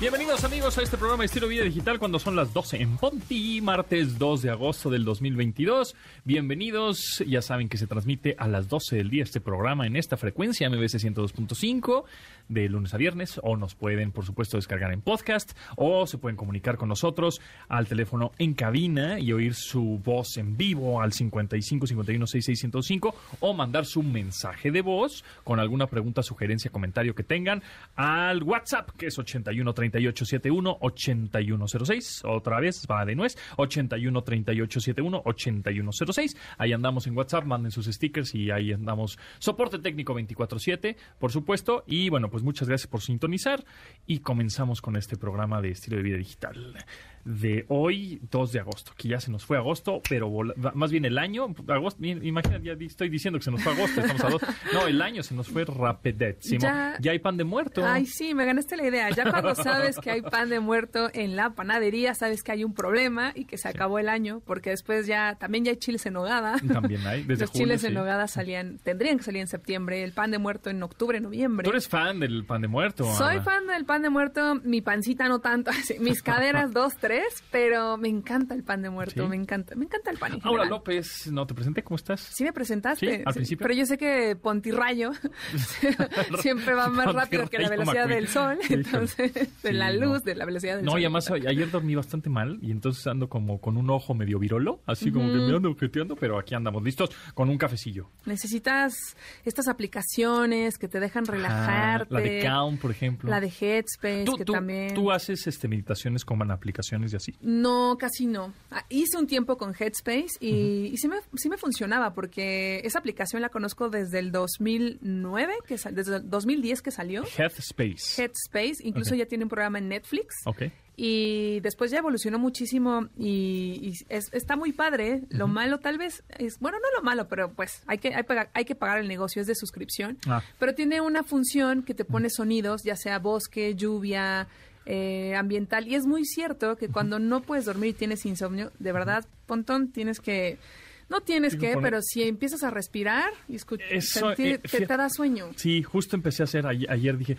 Bienvenidos amigos a este programa Estilo Vida Digital cuando son las 12 en Ponti, martes 2 de agosto del 2022. Bienvenidos, ya saben que se transmite a las 12 del día este programa en esta frecuencia MBC 102.5 de lunes a viernes o nos pueden por supuesto descargar en podcast o se pueden comunicar con nosotros al teléfono en cabina y oír su voz en vivo al 55 51 66 105 o mandar su mensaje de voz con alguna pregunta, sugerencia, comentario que tengan al WhatsApp que es 81 38 71 8106 otra vez va de nuez 81 38 71 8106 ahí andamos en WhatsApp manden sus stickers y ahí andamos. Soporte técnico 24/7 por supuesto. Y bueno pues muchas gracias por sintonizar y comenzamos con este programa de estilo de vida digital de hoy, 2 de agosto, que ya se nos fue agosto, pero más bien el año, agosto, imagínate, ya estoy diciendo que se nos fue agosto, estamos a dos. No, el año se nos fue rapidísimo. Ya, ya hay pan de muerto. Ay, sí, me ganaste la idea. Ya cuando sabes que hay pan de muerto en la panadería, sabes que hay un problema y que se acabó el año, porque después ya, también ya hay chiles en nogada. También hay, desde Los chiles en nogada salían, tendrían que salir en septiembre, el pan de muerto en octubre, noviembre. ¿Tú eres fan del pan de muerto? Soy fan del pan de muerto, mi pancita no tanto, mis caderas dos, tres pero me encanta el pan de muerto, me encanta, me encanta el pan. En Ahora López, no te presenté, ¿cómo estás? Sí me presentaste, al principio. pero yo sé que Pontirrayo siempre va más rápido que la velocidad del sol, entonces de la luz, de la velocidad del sol. No, y además ayer dormí bastante mal y entonces ando como con un ojo medio virolo, así como que me ando objeteando, pero aquí andamos listos con un cafecillo. Necesitas estas aplicaciones que te dejan relajarte. la de Calm, por ejemplo. La de Headspace, que también. Tú haces este meditaciones como y así. No, casi no. Ah, hice un tiempo con Headspace y, sí, me, sí me funcionaba porque esa aplicación la conozco desde el 2009, que desde el 2010 que salió. Headspace. Headspace, incluso ya tiene un programa en Netflix. Ok. Y después ya evolucionó muchísimo y, está muy padre. Lo malo tal vez es, bueno, no lo malo, pero pues hay que, hay, que pagar el negocio, es de suscripción. Ah. Pero tiene una función que te pone sonidos, ya sea bosque, lluvia, eh, ambiental. Y es muy cierto que cuando no puedes dormir y tienes insomnio, de verdad, Pontón, tienes que... No tienes que, pero si empiezas a respirar y escuchar, sentir, eh, te, da sueño. Sí, justo empecé a hacer, ayer, dije,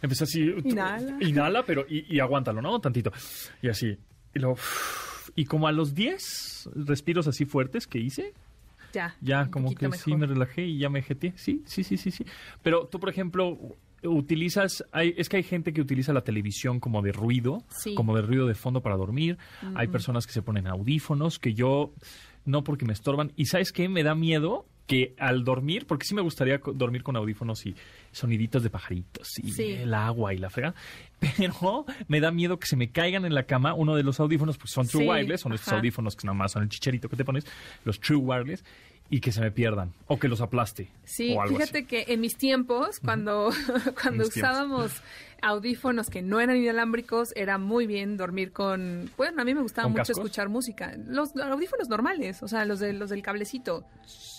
empecé así, inhala, inhala pero y, aguántalo, ¿no? Tantito. Y así. Y, luego, y como a los 10 respiros así fuertes que hice, ya. Ya, como que sí me relajé y ya me jeté. Sí, sí, sí, sí, sí. Pero tú, por ejemplo, utilizas, hay, es que hay gente que utiliza la televisión como de ruido, como de ruido de fondo para dormir. Hay personas que se ponen audífonos, que yo no porque me estorban. Y sabes qué, me da miedo que al dormir, porque sí me gustaría dormir con audífonos y soniditos de pajaritos y el agua y la frega, pero me da miedo que se me caigan en la cama uno de los audífonos, pues son True Wireless, son estos audífonos que nada más son el chicherito que te pones, los True Wireless, y que se me pierdan o que los aplaste. Sí, fíjate que en mis tiempos, cuando, cuando usábamos audífonos que no eran inalámbricos, era muy bien dormir con... Bueno, a mí me gustaba mucho escuchar música. Los audífonos normales, o sea, los, de, los del cablecito.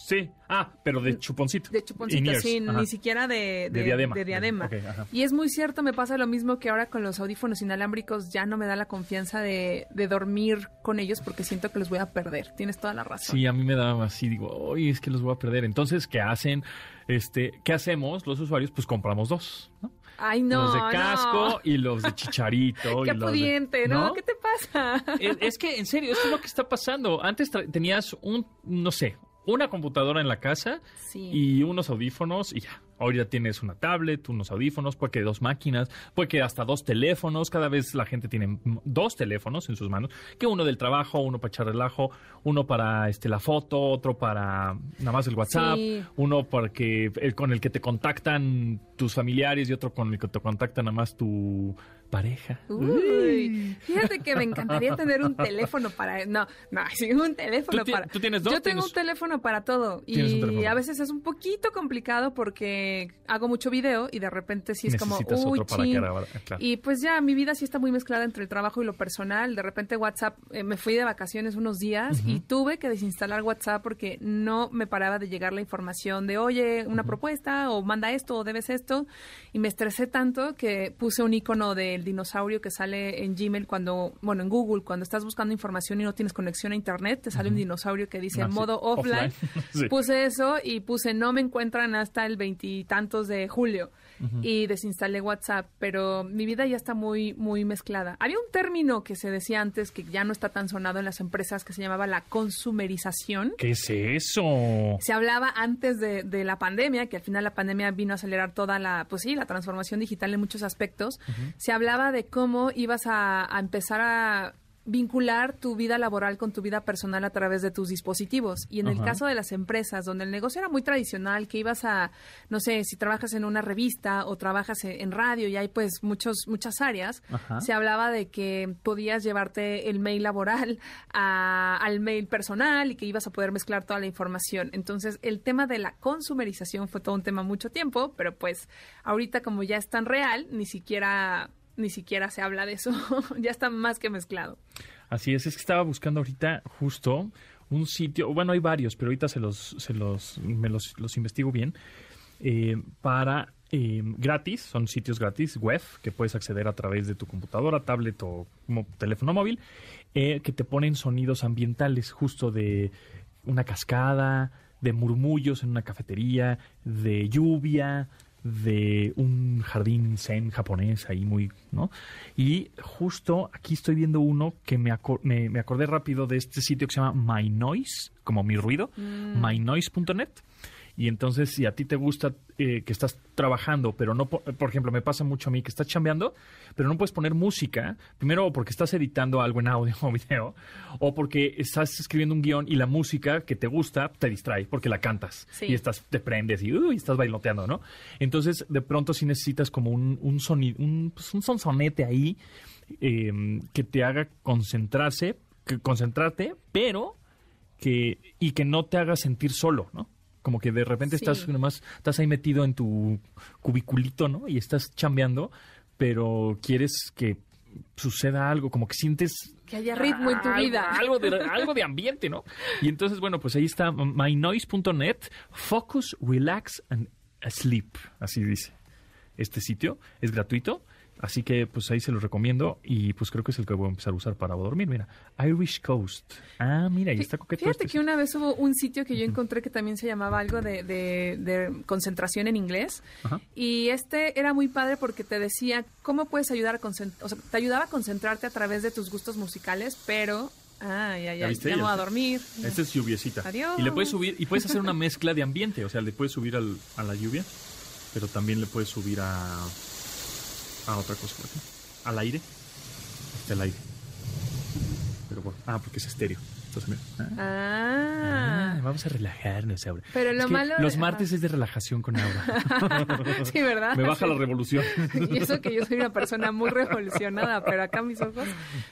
Sí, ah, pero de chuponcito. De chuponcito, sí, ni siquiera de, de, diadema. De diadema. y es muy cierto, me pasa lo mismo que ahora con los audífonos inalámbricos, ya no me da la confianza de, dormir con ellos porque siento que los voy a perder. Tienes toda la razón. Sí, a mí me da así, digo, oye, es que los voy a perder. Entonces, ¿qué hacen? Este, ¿Qué hacemos los usuarios? Pues compramos dos, ¿no? Ay, no. Los de casco y los de chicharito. Qué pudiente, ¿no? ¿Qué te pasa? Es, es, que, en serio, esto es lo que está pasando. Antes tenías un, no sé, una computadora en la casa y unos audífonos y ya. Ahora tienes una tablet, unos audífonos, puede que dos máquinas, puede que hasta dos teléfonos. Cada vez la gente tiene dos teléfonos en sus manos, que uno del trabajo, uno para echar relajo, uno para este la foto, otro para nada más el WhatsApp, uno para que el, con el que te contactan tus familiares y otro con el que te contactan nada más tu pareja. Uy, fíjate que me encantaría tener un teléfono para... No, no, sí, un teléfono para... ¿Tú tienes dos? Yo tengo un teléfono para todo y a veces es un poquito complicado porque porque hago mucho video y de repente sí es como, uy, otro para chin". grabar, ah, claro. Y pues ya mi vida sí está muy mezclada entre el trabajo y lo personal. De repente WhatsApp, eh, me fui de vacaciones unos días y tuve que desinstalar WhatsApp porque no me paraba de llegar la información de, oye, una propuesta o manda esto o debes esto. Y me estresé tanto que puse un icono del dinosaurio que sale en Gmail cuando, bueno, en Google, cuando estás buscando información y no tienes conexión a Internet, te sale un dinosaurio que dice Ah, modo offline. Offline. Sí. Puse eso y puse no me encuentran hasta el veintitantos de julio y desinstalé WhatsApp, pero mi vida ya está muy muy mezclada. Había un término que se decía antes que ya no está tan sonado en las empresas que se llamaba la consumerización. ¿Qué es eso? Se hablaba antes de, de la pandemia, que al final la pandemia vino a acelerar toda la, pues sí, la transformación digital en muchos aspectos. Se hablaba de cómo ibas a, a empezar a vincular tu vida laboral con tu vida personal a través de tus dispositivos. Y en el caso de las empresas, donde el negocio era muy tradicional, que ibas a, no sé, si trabajas en una revista o trabajas e- en radio y hay pues muchos, muchas áreas, Ajá. se hablaba de que podías llevarte el mail laboral a- al mail personal y que ibas a poder mezclar toda la información. Entonces, el tema de la consumerización fue todo un tema mucho tiempo, pero pues ahorita como ya es tan real, ni siquiera ni siquiera se habla de eso, ya está más que mezclado. Así es, es que estaba buscando ahorita justo un sitio, bueno, hay varios, pero ahorita se los, se los, me los, los investigo bien, eh, para eh, gratis, son sitios gratis, web, que puedes acceder a través de tu computadora, tablet o teléfono móvil, eh, que te ponen sonidos ambientales justo de una cascada, de murmullos en una cafetería, de lluvia, de un jardín zen japonés ahí muy, ¿no? Y justo aquí estoy viendo uno que me, aco- me, me acordé rápido de este sitio que se llama My Noise, como mi ruido, mynoise.net. Y entonces, si a ti te gusta eh, que estás trabajando, pero no, po- por ejemplo, me pasa mucho a mí que estás chambeando, pero no puedes poner música, primero porque estás editando algo en audio o video, o porque estás escribiendo un guion y la música que te gusta te distrae porque la cantas Sí. y estás, te prendes y uy, estás bailoteando, ¿no? Entonces, de pronto sí necesitas como un, un sonido, un, pues, un sonsonete ahí eh, que te haga concentrarse, que, concentrarte, pero que y que no te haga sentir solo, ¿no? Como que de repente Sí. estás nomás, estás ahí metido en tu cubiculito, ¿no? Y estás chambeando, pero quieres que suceda algo, como que sientes Que haya ritmo en tu algo- vida. Algo de, algo de ambiente, ¿no? Y entonces, bueno, pues ahí está mynoise.net, focus, relax and sleep, así dice. Este sitio es gratuito, así que pues ahí se los recomiendo y pues creo que es el que voy a empezar a usar para dormir. Mira, Irish Coast. Ah, mira, ahí está coqueto. Fíjate este que una vez hubo un sitio que yo encontré que también se llamaba algo de, de- de concentración en inglés. Ajá. Y este era muy padre porque te decía cómo puedes ayudar a concentrarte, o sea, te ayudaba a concentrarte a través de tus gustos musicales, pero... Ay, ¿Ya ya Ya voy a dormir. Esta es lluviecita. Adiós. Y le puedes subir, y puedes hacer una mezcla de ambiente, o sea, le puedes subir al- a la lluvia, pero también le puedes subir a, a otra cosa por. Al aire. Está el aire. Pero por- ah, porque es estéreo. Mira. Ah, Ah. vamos a relajarnos ahora. Pero lo malo Los martes es de relajación con Aura. sí, ¿verdad? Me baja Sí. la revolución. Y eso que yo soy una persona muy revolucionada, pero acá mis ojos.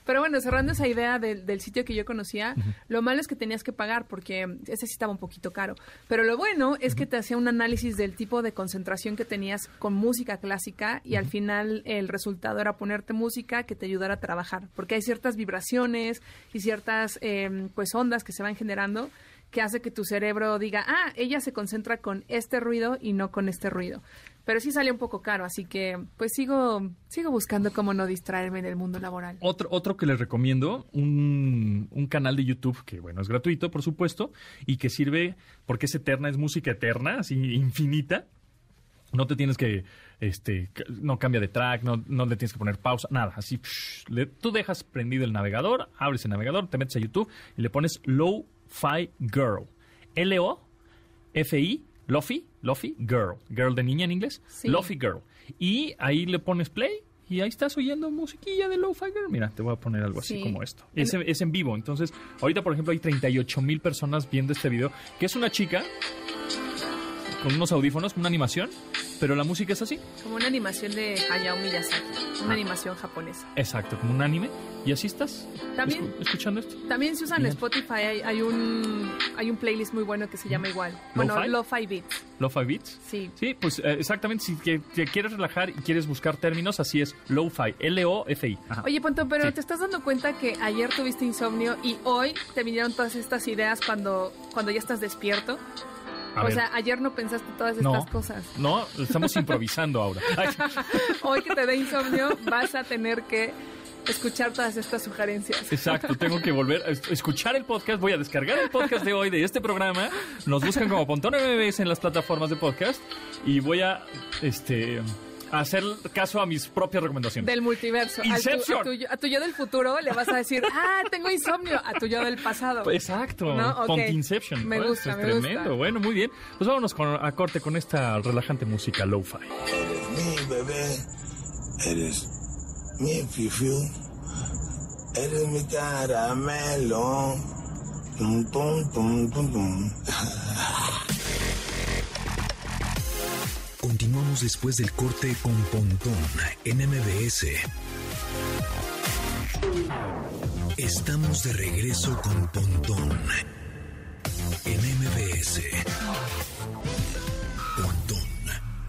Pero bueno, cerrando esa idea del, del sitio que yo conocía, lo malo es que tenías que pagar porque ese sí estaba un poquito caro. Pero lo bueno es que te hacía un análisis del tipo de concentración que tenías con música clásica y al final el resultado era ponerte música que te ayudara a trabajar, porque hay ciertas vibraciones y ciertas eh, pues ondas que se van generando que hace que tu cerebro diga, ah, ella se concentra con este ruido y no con este ruido. Pero sí sale un poco caro, así que pues sigo, sigo buscando cómo no distraerme en el mundo laboral. Otro, otro que les recomiendo, un, un canal de YouTube que, bueno, es gratuito, por supuesto, y que sirve porque es eterna, es música eterna, así infinita. No te tienes que, este, no cambia de track, no, no le tienes que poner pausa, nada, así. psh, le- tú dejas prendido el navegador, abres el navegador, te metes a YouTube y le pones Lo-Fi Girl. L-O-F-I, Lofi, Lofi Girl. Girl de niña en inglés. Sí. Lofi Girl. Y ahí le pones play y ahí estás oyendo musiquilla de Lo-Fi Girl. Mira, te voy a poner algo así Sí. como esto. Es, en- es en vivo. Entonces, ahorita, por ejemplo, hay 38 mil personas viendo este video, que es una chica con unos audífonos, con una animación, pero la música es así. Como una animación de Hayao Miyazaki, una Ah. animación japonesa. Exacto, como un anime. Y así estás. También- escu- escuchando esto. También se usa en. Spotify, hay, hay un hay un playlist muy bueno que se llama igual. Bueno, ¿Lo-fi? Beats. Lo-fi beats. Sí. Sí, pues eh, exactamente, si que- te quieres relajar y quieres buscar términos, así es, lo-fi, L-O-F-I. Oye, Ponto, pero Sí. ¿te estás dando cuenta que ayer tuviste insomnio y hoy te vinieron todas estas ideas cuando, cuando ya estás despierto? A o ver. sea, ayer no pensaste todas No. estas cosas. No, estamos improvisando ahora. Hoy que te dé insomnio vas a tener que escuchar todas estas sugerencias. exacto, tengo que volver a es- escuchar el podcast, voy a descargar el podcast de hoy de este programa, nos buscan como Pontón MBS en las plataformas de podcast y voy a este hacer caso a mis propias recomendaciones. Del multiverso. Al tu- Inception. a, tu, yo- a tu yo del futuro le vas a decir, ah, tengo insomnio. A tu yo del pasado. Exacto, No, ok. Pontinception. Me Pues, gusta, es me tremendo. gusta. Bueno, muy bien. Pues vámonos con, a corte con esta relajante música lo-fi. Eres mi bebé, eres mi fifiu, eres mi caramelo. Tum, tum, tum, tum, tum. Continuamos después del corte con Pontón en MBS. Estamos de regreso con Pontón en MBS. Pontón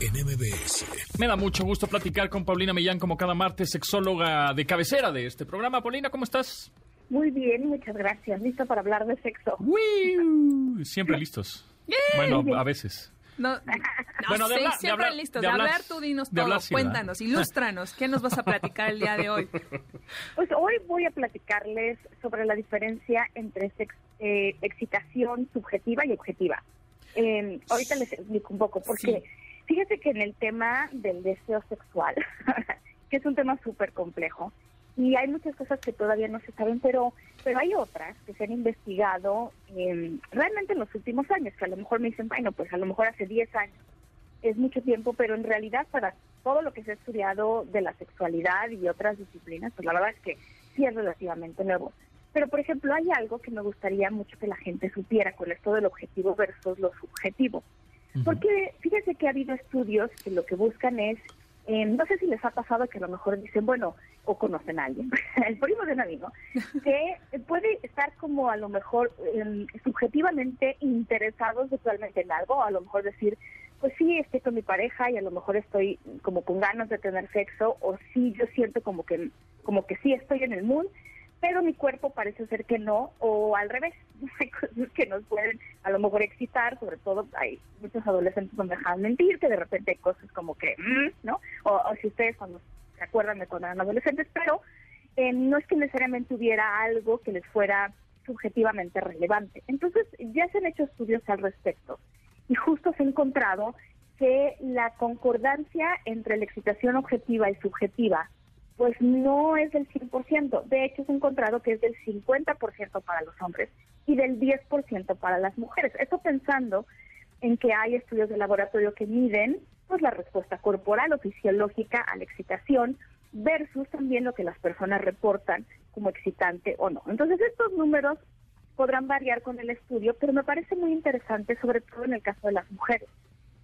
en MBS. Me da mucho gusto platicar con Paulina Millán como cada martes, sexóloga de cabecera de este programa. Paulina, ¿cómo estás? Muy bien, muchas gracias. Listo para hablar de sexo. ¡Wiu! Siempre listos. Bueno, a veces. No, no Bueno, de sé, hablar- de siempre hablar- listos. de De hablar- hablar, tú dinos de todo. hablar sí. Cuéntanos, ilústranos. ¿Qué nos vas a platicar el día de hoy? Pues hoy voy a platicarles sobre la diferencia entre sex- eh, excitación subjetiva y objetiva. Eh, ahorita les explico un poco, porque fíjate que en el tema del deseo sexual, que es un tema súper complejo, y hay muchas cosas que todavía no se saben, pero pero hay otras que se han investigado eh, realmente en los últimos años, que a lo mejor me dicen, bueno, pues a lo mejor hace 10 años es mucho tiempo, pero en realidad para todo lo que se ha estudiado de la sexualidad y otras disciplinas, pues la verdad es que sí es relativamente nuevo. Pero, por ejemplo, hay algo que me gustaría mucho que la gente supiera con esto del objetivo versus lo subjetivo. Porque fíjense que ha habido estudios que lo que buscan es, eh, no sé si les ha pasado que a lo mejor dicen, bueno, o conocen a alguien, el primo de un amigo, que puede estar como a lo mejor eh, subjetivamente interesados sexualmente en algo, o a lo mejor decir, pues sí, estoy con mi pareja y a lo mejor estoy como con ganas de tener sexo, o sí, yo siento como que, como que sí estoy en el mood, pero mi cuerpo parece ser que no, o al revés. Hay cosas que nos pueden a lo mejor excitar, sobre todo hay muchos adolescentes no me dejan mentir, que de repente hay cosas como que, mm, ¿no? O, si ustedes cuando se acuerdan de cuando eran adolescentes, pero eh, no es que necesariamente hubiera algo que les fuera subjetivamente relevante. Entonces, ya se han hecho estudios al respecto y justo se ha encontrado que la concordancia entre la excitación objetiva y subjetiva pues no es del 100%. De hecho, ha encontrado que es del 50% para los hombres y del 10% para las mujeres. Esto pensando en que hay estudios de laboratorio que miden pues la respuesta corporal o fisiológica a la excitación versus también lo que las personas reportan como excitante o no. Entonces, estos números podrán variar con el estudio, pero me parece muy interesante, sobre todo en el caso de las mujeres.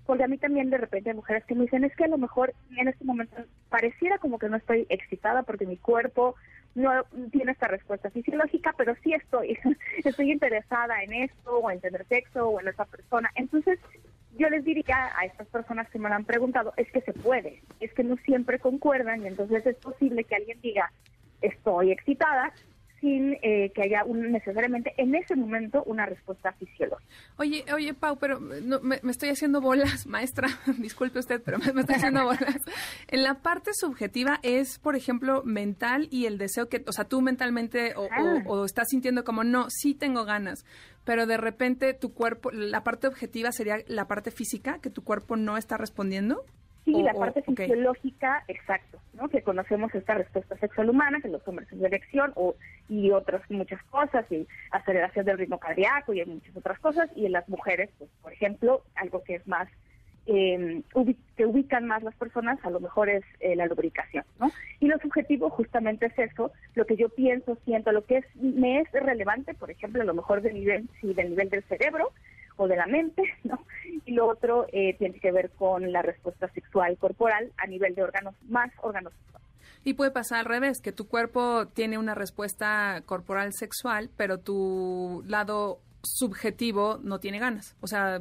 Porque a mí también de repente hay mujeres que me dicen, es que a lo mejor en este momento pareciera como que no estoy excitada porque mi cuerpo no tiene esta respuesta fisiológica, pero sí estoy, estoy interesada en esto, o en tener sexo, o en esa persona. Entonces, yo les diría a estas personas que me lo han preguntado, es que se puede, es que no siempre concuerdan, y entonces es posible que alguien diga, estoy excitada, sin eh, que haya un, necesariamente en ese momento una respuesta fisiológica. Oye, oye, Pau, pero no, me, me estoy haciendo bolas, maestra. Disculpe usted, pero me, me estoy haciendo bolas. En la parte subjetiva es, por ejemplo, mental y el deseo que, o sea, tú mentalmente o, Ah. o- o estás sintiendo como, no, sí tengo ganas, pero de repente tu cuerpo, la parte objetiva sería la parte física, que tu cuerpo no está respondiendo. Sí, O- la o- parte fisiológica, exacto, ¿no? Que conocemos esta respuesta sexual humana, que los hombres es de erección o, y otras muchas cosas, y aceleración del ritmo cardíaco y muchas otras cosas, y en las mujeres, pues, por ejemplo, algo que es más, eh, ubi- que ubican más las personas, a lo mejor es eh, la lubricación, ¿no? Y lo subjetivo justamente es eso, lo que yo pienso, siento, lo que es me es relevante, por ejemplo, a lo mejor del nivel, sí, del nivel del cerebro, o de la mente, ¿no? Y lo otro eh, tiene que ver con la respuesta sexual corporal a nivel de órganos, más órganos. Y puede pasar al revés, que tu cuerpo tiene una respuesta corporal sexual, pero tu lado subjetivo no tiene ganas. O sea,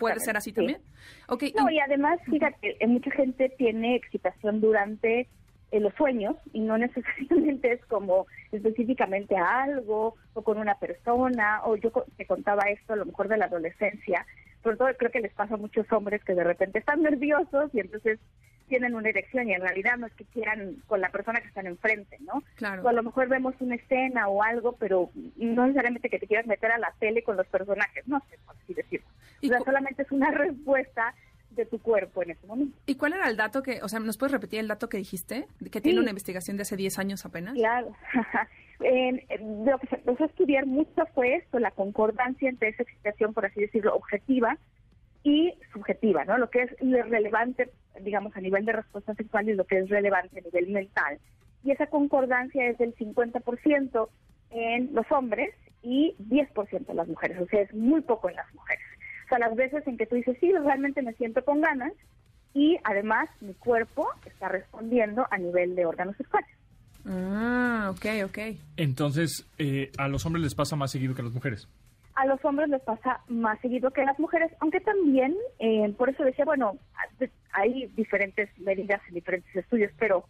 puede ser así Sí. también. Okay, No, y- y además, fíjate, eh, mucha gente tiene excitación durante eh, los sueños y no necesariamente es como específicamente a algo o con una persona o yo te contaba esto a lo mejor de la adolescencia, sobre todo creo que les pasa a muchos hombres que de repente están nerviosos y entonces tienen una erección y en realidad no es que quieran con la persona que están enfrente, ¿no? Claro. O a lo mejor vemos una escena o algo, pero no necesariamente que te quieras meter a la tele con los personajes, no sé, por así decirlo. Y O sea, solamente es una respuesta de tu cuerpo en ese momento. ¿Y cuál era el dato que, o sea, ¿nos puedes repetir el dato que dijiste? Que tiene Sí. una investigación de hace 10 años apenas. Claro. Lo que se empezó a estudiar mucho fue esto, la concordancia entre esa excitación, por así decirlo, objetiva y subjetiva, ¿no? Lo que es relevante, digamos, a nivel de respuesta sexual y lo que es relevante a nivel mental. Y esa concordancia es del 50% en los hombres y 10% en las mujeres, o sea, es muy poco en las mujeres. O sea, las veces en que tú dices, sí, realmente me siento con ganas y además mi cuerpo está respondiendo a nivel de órganos sexuales. Ah, ok, ok. Entonces, eh, a los hombres les pasa más seguido que a las mujeres. a los hombres les pasa más seguido que a las mujeres, aunque también, eh, por eso decía, bueno, hay diferentes medidas en diferentes estudios, pero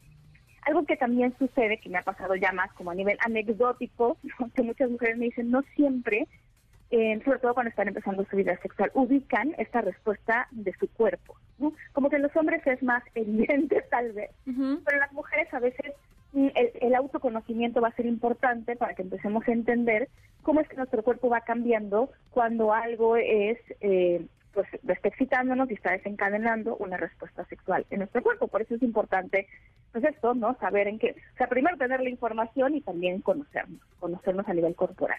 algo que también sucede, que me ha pasado ya más como a nivel anecdótico, ¿no? que muchas mujeres me dicen, no siempre, eh, sobre todo cuando están empezando su vida sexual, ubican esta respuesta de su cuerpo. ¿no? Como que en los hombres es más evidente tal vez, pero en las mujeres a veces mm, el, el autoconocimiento va a ser importante para que empecemos a entender cómo es que nuestro cuerpo va cambiando cuando algo es, eh, pues, está excitándonos y está desencadenando una respuesta sexual en nuestro cuerpo. Por eso es importante, pues esto, ¿no? Saber en qué, o sea, primero tener la información y también conocernos, conocernos a nivel corporal.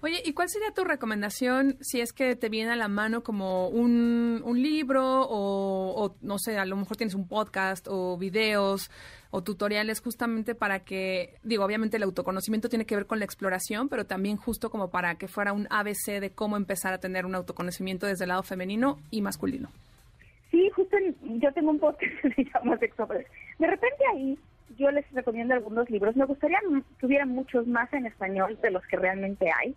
Oye, ¿y cuál sería tu recomendación si es que te viene a la mano como un, un libro o, o, no sé, a lo mejor tienes un podcast o videos o tutoriales justamente para que, digo, obviamente el autoconocimiento tiene que ver con la exploración, pero también justo como para que fuera un ABC de cómo empezar a tener un autoconocimiento desde el lado femenino y masculino? Sí, justo yo tengo un podcast que se llama Sexo. De repente ahí yo les recomiendo algunos libros. Me gustaría que hubiera muchos más en español de los que realmente hay,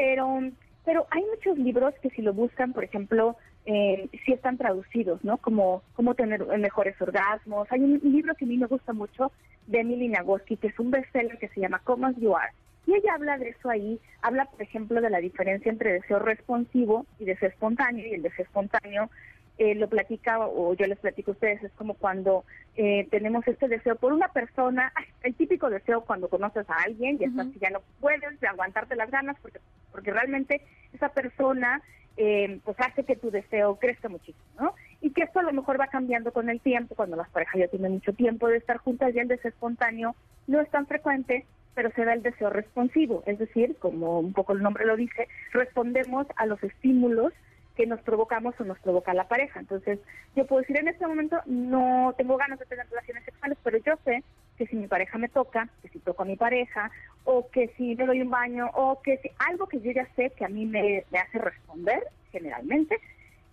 pero pero hay muchos libros que si lo buscan, por ejemplo, eh, sí están traducidos, ¿no? Como cómo tener mejores orgasmos. Hay un libro que a mí me gusta mucho de Emily Nagoski, que es un bestseller que se llama Come As You Are. Y ella habla de eso ahí, habla, por ejemplo, de la diferencia entre deseo responsivo y deseo espontáneo, y el deseo espontáneo eh, lo platica o yo les platico a ustedes, es como cuando eh, tenemos este deseo por una persona, el típico deseo cuando conoces a alguien y ya no puedes de aguantarte las ganas porque, porque realmente esa persona eh, pues hace que tu deseo crezca muchísimo, ¿no? Y que esto a lo mejor va cambiando con el tiempo, cuando las parejas ya tienen mucho tiempo de estar juntas, ya el deseo espontáneo no es tan frecuente, pero se da el deseo responsivo, es decir, como un poco el nombre lo dice, respondemos a los estímulos que nos provocamos o nos provoca la pareja. Entonces, yo puedo decir, en este momento no tengo ganas de tener relaciones sexuales, pero yo sé que si mi pareja me toca, que si toco a mi pareja, o que si me doy un baño, o que si algo que yo ya sé que a mí me, hace responder, generalmente,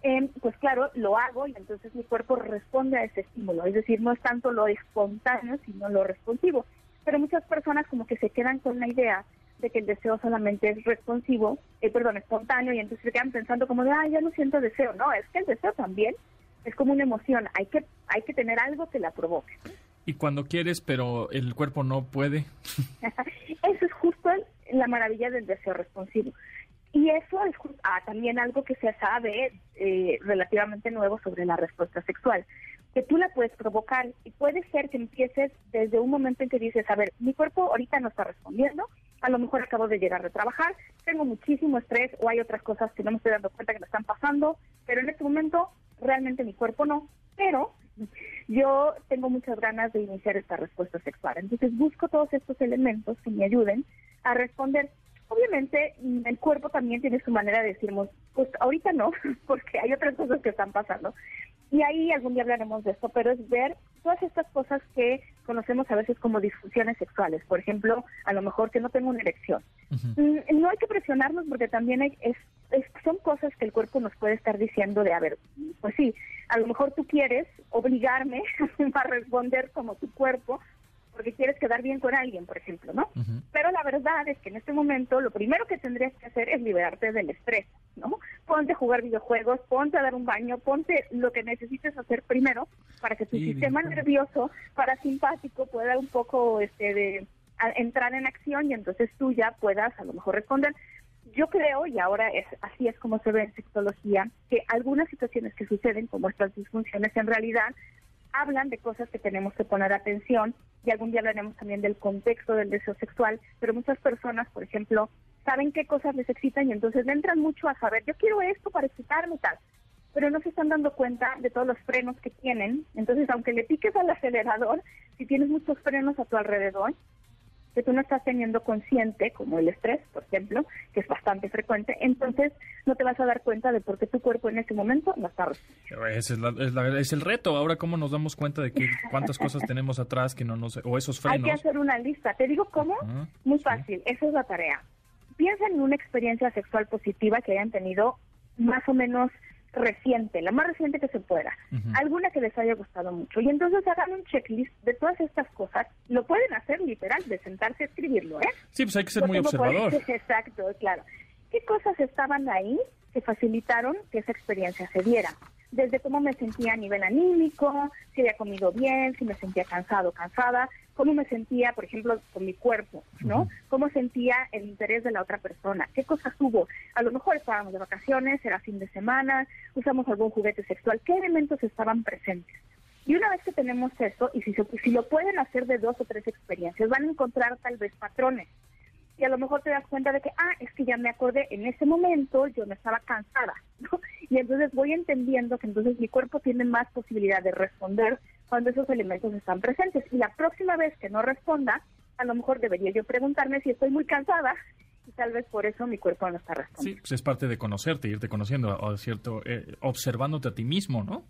eh, pues claro, lo hago y entonces mi cuerpo responde a ese estímulo. Es decir, no es tanto lo espontáneo, sino lo responsivo. Pero muchas personas como que se quedan con la idea de que el deseo solamente es responsivo, eh, perdón, espontáneo, y entonces se quedan pensando como de, ah, ya no siento deseo. No, es que el deseo también es como una emoción, hay que, hay que tener algo que la provoque. Y cuando quieres, pero el cuerpo no puede. Eso es justo la maravilla del deseo responsivo. Y eso es ah, también algo que se sabe eh, relativamente nuevo sobre la respuesta sexual, que tú la puedes provocar y puede ser que empieces desde un momento en que dices, a ver, mi cuerpo ahorita no está respondiendo, a lo mejor acabo de llegar de trabajar, tengo muchísimo estrés o hay otras cosas que no me estoy dando cuenta que me están pasando, pero en este momento realmente mi cuerpo no, pero yo tengo muchas ganas de iniciar esta respuesta sexual. Entonces busco todos estos elementos que me ayuden a responder. Obviamente mm, el cuerpo también tiene su manera de decirnos, pues ahorita no, porque hay otras cosas que están pasando. Y ahí algún día hablaremos de esto, pero es ver todas estas cosas que conocemos a veces como disfunciones sexuales. Por ejemplo, a lo mejor que no tengo una erección. Mm, No hay que presionarnos porque también hay- es, es son cosas que el cuerpo nos puede estar diciendo de, a ver, pues sí, a lo mejor tú quieres obligarme a responder como tu cuerpo porque quieres quedar bien con alguien, por ejemplo, ¿no? Pero la verdad es que en este momento lo primero que tendrías que hacer es liberarte del estrés, ¿no? Ponte a jugar videojuegos, ponte a dar un baño, ponte lo que necesites hacer primero para que tu sistema nervioso parasimpático pueda un poco este de entrar en acción y entonces tú ya puedas a lo mejor responder. Yo creo, y ahora es así es como se ve en sexología, que algunas situaciones que suceden como estas disfunciones en realidad hablan de cosas que tenemos que poner atención y algún día hablaremos también del contexto del deseo sexual, pero muchas personas, por ejemplo, saben qué cosas les excitan y entonces le entran mucho a saber, yo quiero esto para excitarme tal, pero no se están dando cuenta de todos los frenos que tienen. Entonces, aunque le piques al acelerador, si tienes muchos frenos a tu alrededor, que tú no estás teniendo consciente, como el estrés, por ejemplo, que es bastante frecuente, entonces no te vas a dar cuenta de por qué tu cuerpo en ese momento no está respondiendo. Ese es, es, el reto. Ahora, ¿cómo nos damos cuenta de que cuántas cosas tenemos atrás que no nos... o esos frenos? Hay que hacer una lista. ¿Te digo cómo? Muy fácil. Esa es la tarea. Piensa en una experiencia sexual positiva que hayan tenido más o menos reciente, la más reciente que se pueda, alguna que les haya gustado mucho. Y entonces hagan un checklist de todas estas cosas. Lo pueden hacer literal, de sentarse a escribirlo, ¿eh? Sí, pues hay que ser muy observador. exacto, claro. ¿Qué cosas estaban ahí que facilitaron que esa experiencia se diera? Desde cómo me sentía a nivel anímico, si había comido bien, si me sentía cansado, cansada, cómo me sentía, por ejemplo, con mi cuerpo, ¿no? Cómo sentía el interés de la otra persona, qué cosas hubo. A lo mejor estábamos de vacaciones, era fin de semana, usamos algún juguete sexual, qué elementos estaban presentes. Y una vez que tenemos eso, y si, si lo pueden hacer de dos o tres experiencias, van a encontrar tal vez patrones. Y a lo mejor te das cuenta de que, ah, es que ya me acordé, en ese momento yo me estaba cansada, ¿no? Y entonces voy entendiendo que entonces mi cuerpo tiene más posibilidad de responder cuando esos elementos están presentes. Y la próxima vez que no responda, a lo mejor debería yo preguntarme si estoy muy cansada y tal vez por eso mi cuerpo no está respondiendo. Sí, pues es parte de conocerte, irte conociendo, cierto, eh, observándote a ti mismo, ¿no?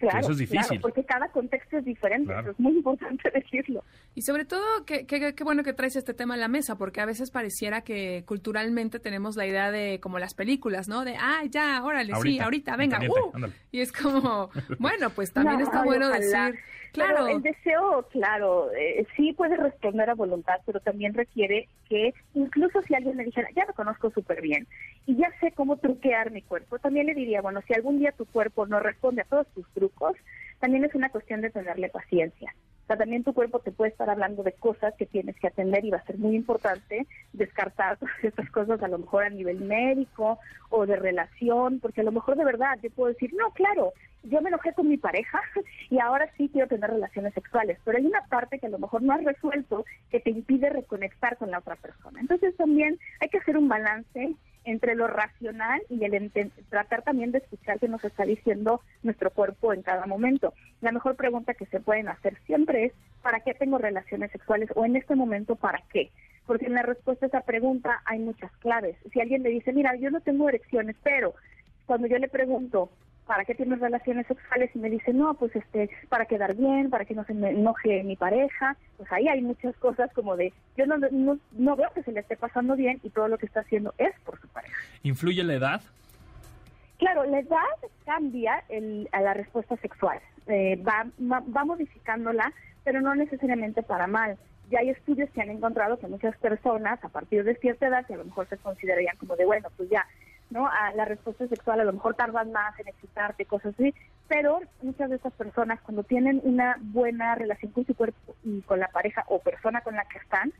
Claro, eso es difícil. Claro, porque cada contexto es diferente, es muy importante decirlo. Y sobre todo, qué qué bueno que traes este tema a la mesa, porque a veces pareciera que culturalmente tenemos la idea de como las películas, ¿no? De, ah, ya, órale, sí, ahorita, venga, uh. Y es como, bueno, pues también está bueno decir, claro. el deseo, claro, eh, sí puede responder a voluntad, pero también requiere que, incluso si alguien me dijera, ya me conozco súper bien y ya sé cómo truquear mi cuerpo, también le diría, bueno, si algún día tu cuerpo no responde a todos tus también es una cuestión de tenerle paciencia. O sea, también tu cuerpo te puede estar hablando de cosas que tienes que atender y va a ser muy importante descartar todas estas cosas a lo mejor a nivel médico o de relación, porque a lo mejor de verdad yo puedo decir, no, claro, yo me enojé con mi pareja y ahora sí quiero tener relaciones sexuales, pero hay una parte que a lo mejor no has resuelto que te impide reconectar con la otra persona. Entonces también hay que hacer un balance entre lo racional y el tratar también de escuchar qué nos está diciendo nuestro cuerpo en cada momento. La mejor pregunta que se pueden hacer siempre es, ¿para qué tengo relaciones sexuales? O en este momento, ¿para qué? Porque en la respuesta a esa pregunta hay muchas claves. Si alguien le dice, mira, yo no tengo erecciones, pero cuando yo le pregunto, ¿para qué tienes relaciones sexuales? Y me dice, no, pues este, para quedar bien, para que no se me enoje mi pareja. Pues ahí hay muchas cosas como de, yo no, no, veo que se le esté pasando bien y todo lo que está haciendo es por su pareja. ¿Influye la edad? Claro, la edad cambia el, a la respuesta sexual, eh, va, va modificándola, pero no necesariamente para mal ya hay estudios que han encontrado que muchas personas a partir de cierta edad, que a lo mejor se considerarían como de, bueno, pues ya ¿no? A la respuesta sexual a lo mejor tardan más en excitarte, cosas así, pero muchas de estas personas cuando tienen una buena relación con su cuerpo y con la pareja o persona con la que están,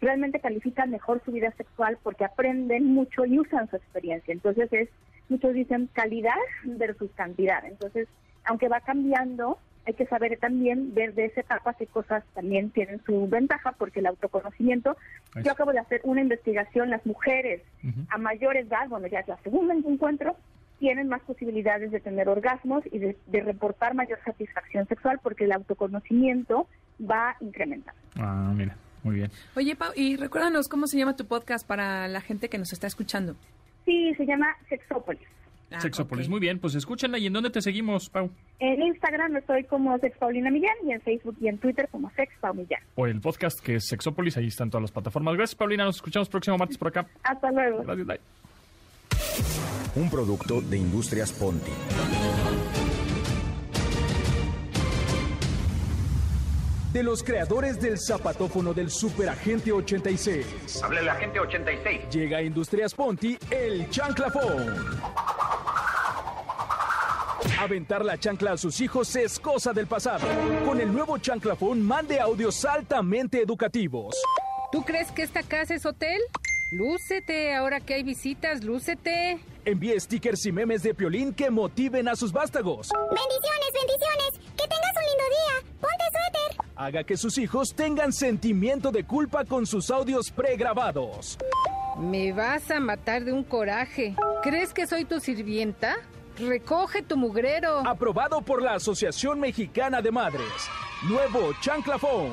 realmente califican mejor su vida sexual porque aprenden mucho y usan su experiencia. Entonces es, muchos dicen calidad versus cantidad. Entonces, aunque va cambiando, hay que saber también ver de esa etapa qué cosas también tienen su ventaja, porque el autoconocimiento, yo acabo de hacer una investigación, las mujeres a mayor edad, bueno, ya es la segunda encuentro, tienen más posibilidades de tener orgasmos y de, reportar mayor satisfacción sexual porque el autoconocimiento va incrementando. Ah, mira, muy bien. Oye, Pau, y recuérdanos cómo se llama tu podcast para la gente que nos está escuchando. Sí, se llama Sexópolis. Ah, Sexópolis, muy bien, pues escúchenla. ¿Y en dónde te seguimos, Pau? En Instagram estoy como Sex Paulina Millán y en Facebook y en Twitter como Sex Pau Millán. O el podcast que es Sexópolis, ahí están todas las plataformas. Gracias, Paulina. Nos escuchamos próximo martes por acá. Hasta luego. Gracias, bye. Un producto de Industrias Ponti. De los creadores del zapatófono del Superagente 86. Hable el agente 86. Llega a Industrias Ponti el chanclafón. Aventar la chancla a sus hijos es cosa del pasado. Con el nuevo chanclafón mande audios altamente educativos. ¿Tú crees que esta casa es hotel? Lúcete, ahora que hay visitas, lúcete. Envíe stickers y memes de Piolín que motiven a sus vástagos. Bendiciones, bendiciones. Que tengas un lindo día. Haga que sus hijos tengan sentimiento de culpa con sus audios pregrabados. Me vas a matar de un coraje. ¿Crees que soy tu sirvienta? Recoge tu mugrero. Aprobado por la Asociación Mexicana de Madres. Nuevo Chanclafón.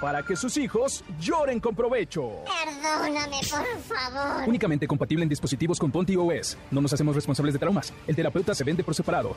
Para que sus hijos lloren con provecho. Perdóname, por favor. Únicamente compatible en dispositivos con Ponti OS. No nos hacemos responsables de traumas. El terapeuta se vende por separado.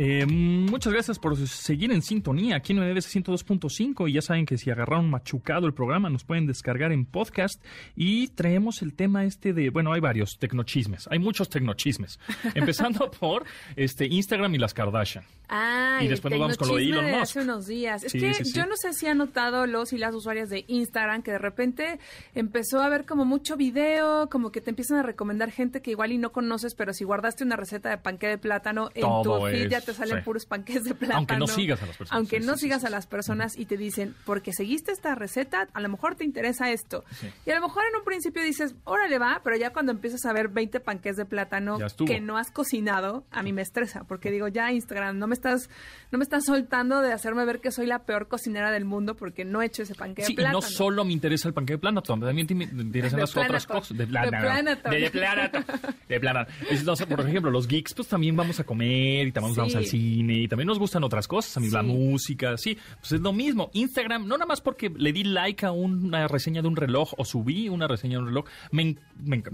Eh, muchas gracias por seguir en sintonía aquí en MBS 102.5 y ya saben que si agarraron machucado el programa nos pueden descargar en podcast y traemos el tema este de, bueno, hay varios tecnochismes, hay muchos tecnochismes, empezando por este Instagram y las Kardashian. Ah, y después nos vamos con lo de Elon Musk. hace unos días. Es Sí, que sí, sí. yo no sé si han notado los y las usuarias de Instagram que de repente empezó a haber como mucho video, como que te empiezan a recomendar gente que igual y no conoces, pero si guardaste una receta de panqué de plátano en tu feed ya te salen sí. puros panqués de plátano. Aunque no sigas a las personas. Aunque Sí, no sí, sigas a las personas y te dicen, porque seguiste esta receta, a lo mejor te interesa esto. Y a lo mejor en un principio dices, órale va, pero ya cuando empiezas a ver 20 panqués de plátano que no has cocinado, a mí me estresa, porque digo, ya Instagram, no me estás, no me estás soltando de hacerme ver que soy la peor cocinera del mundo porque no he hecho ese panqué Sí, de y plátano. no solo me interesa el panque de plátano, también te me interesan De las otras plátano. cosas. De De plátano. plátano. De plátano. De plátano. Es, no sé, por ejemplo, los geeks, pues también vamos a comer y también Sí. Vamos al cine y también nos gustan otras cosas, a mí la música, sí. Pues es lo mismo. Instagram, no nada más porque le di like a una reseña de un reloj o subí una reseña de un reloj, me,